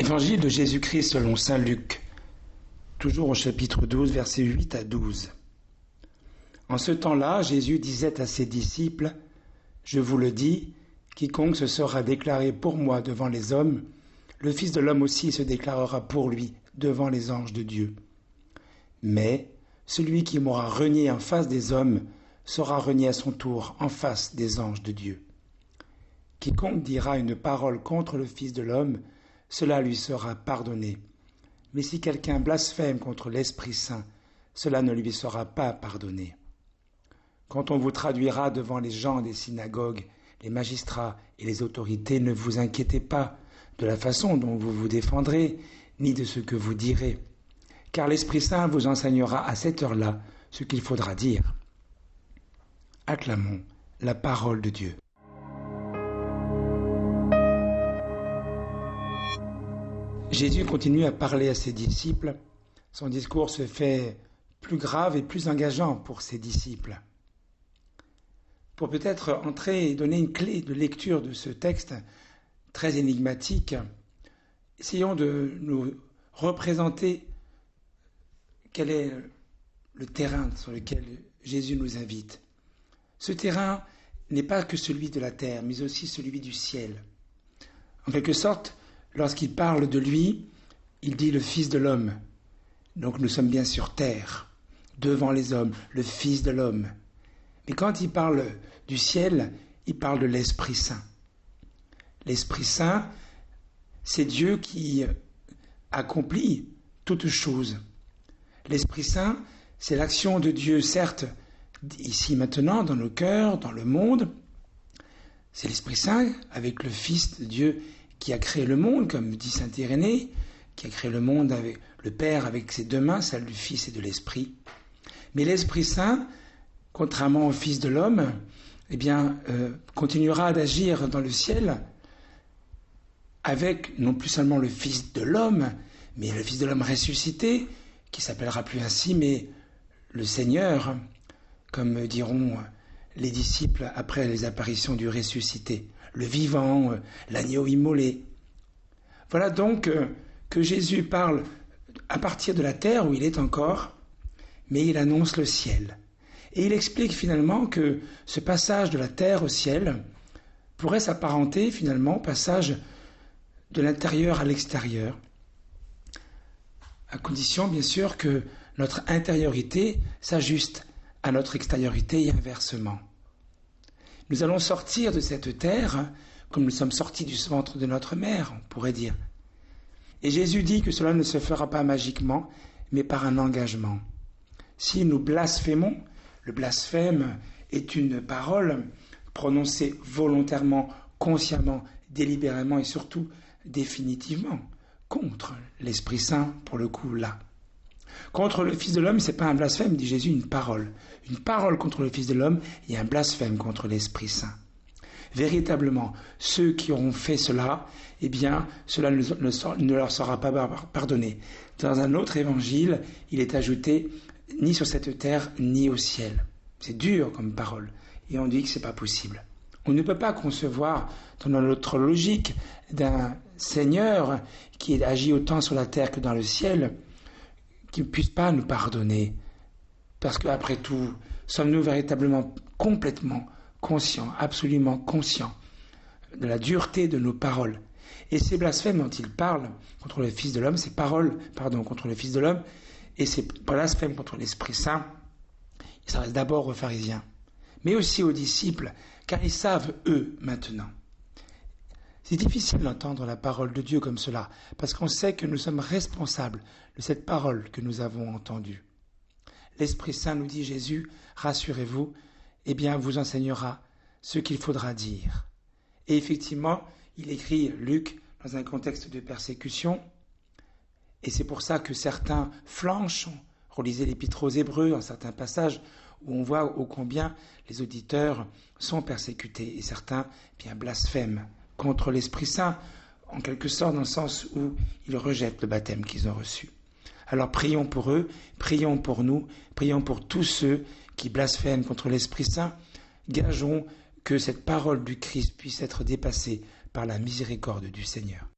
Évangile de Jésus-Christ selon Saint Luc, toujours au chapitre 12, versets 8 à 12. En ce temps-là, Jésus disait à ses disciples, Je vous le dis, quiconque se sera déclaré pour moi devant les hommes, le Fils de l'homme aussi se déclarera pour lui devant les anges de Dieu. Mais celui qui m'aura renié en face des hommes sera renié à son tour en face des anges de Dieu. Quiconque dira une parole contre le Fils de l'homme, cela lui sera pardonné. Mais si quelqu'un blasphème contre l'Esprit Saint, cela ne lui sera pas pardonné. Quand on vous traduira devant les gens des synagogues, les magistrats et les autorités, ne vous inquiétez pas de la façon dont vous vous défendrez, ni de ce que vous direz, car l'Esprit Saint vous enseignera à cette heure-là ce qu'il faudra dire. Acclamons la parole de Dieu. Jésus continue à parler à ses disciples. Son discours se fait plus grave et plus engageant pour ses disciples. Pour peut-être entrer et donner une clé de lecture de ce texte très énigmatique, essayons de nous représenter quel est le terrain sur lequel Jésus nous invite. Ce terrain n'est pas que celui de la terre, mais aussi celui du ciel. En quelque sorte, lorsqu'il parle de lui, il dit le Fils de l'homme. Donc nous sommes bien sur terre, devant les hommes, le Fils de l'homme. Mais quand il parle du ciel, il parle de l'Esprit Saint. L'Esprit Saint, c'est Dieu qui accomplit toutes choses. L'Esprit Saint, c'est l'action de Dieu, certes, ici maintenant, dans nos cœurs, dans le monde. C'est l'Esprit Saint avec le Fils de Dieu qui a créé le monde, comme dit saint Irénée, qui a créé le monde avec le Père avec ses deux mains, celle du Fils et de l'Esprit. Mais l'Esprit Saint, contrairement au Fils de l'homme, eh bien, euh, continuera d'agir dans le ciel avec non plus seulement le Fils de l'homme, mais le Fils de l'homme ressuscité, qui s'appellera plus ainsi, mais le Seigneur, comme diront les disciples après les apparitions du ressuscité le vivant, euh, l'agneau immolé. Voilà donc euh, que Jésus parle à partir de la terre où il est encore, mais il annonce le ciel. Et il explique finalement que ce passage de la terre au ciel pourrait s'apparenter finalement au passage de l'intérieur à l'extérieur, à condition bien sûr que notre intériorité s'ajuste à notre extériorité et inversement. Nous allons sortir de cette terre comme nous sommes sortis du ventre de notre mère, on pourrait dire. Et Jésus dit que cela ne se fera pas magiquement, mais par un engagement. Si nous blasphémons, le blasphème est une parole prononcée volontairement, consciemment, délibérément et surtout définitivement contre l'Esprit Saint, pour le coup là. Contre le Fils de l'homme, c'est pas un blasphème, dit Jésus, une parole. Une parole contre le Fils de l'homme et un blasphème contre l'Esprit Saint. Véritablement, ceux qui auront fait cela, eh bien, cela ne, leur sera pas pardonné. Dans un autre évangile, il est ajouté ni sur cette terre, ni au ciel. C'est dur comme parole. Et on dit que c'est pas possible. On ne peut pas concevoir, dans notre logique, d'un Seigneur qui agit autant sur la terre que dans le ciel, qui ne puisse pas nous pardonner. Parce qu'après tout, sommes-nous véritablement complètement conscients, absolument conscients de la dureté de nos paroles? Et ces blasphèmes dont il parle contre le Fils de l'homme, ces paroles, pardon, contre le Fils de l'homme, et ces blasphèmes contre l'Esprit Saint, il s'adresse d'abord aux pharisiens, mais aussi aux disciples, car ils savent, eux, maintenant, c'est difficile d'entendre la parole de Dieu comme cela, parce qu'on sait que nous sommes responsables de cette parole que nous avons entendue. L'Esprit Saint nous dit Jésus, rassurez-vous, eh bien vous enseignera ce qu'il faudra dire. Et effectivement, il écrit Luc dans un contexte de persécution, et c'est pour ça que certains flanchent. Relisez l'Épître aux Hébreux dans certains passages où on voit ô combien les auditeurs sont persécutés et certains eh bien blasphèment contre l'Esprit Saint, en quelque sorte dans le sens où ils rejettent le baptême qu'ils ont reçu. Alors prions pour eux, prions pour nous, prions pour tous ceux qui blasphèment contre l'Esprit Saint. Gageons que cette parole du Christ puisse être dépassée par la miséricorde du Seigneur.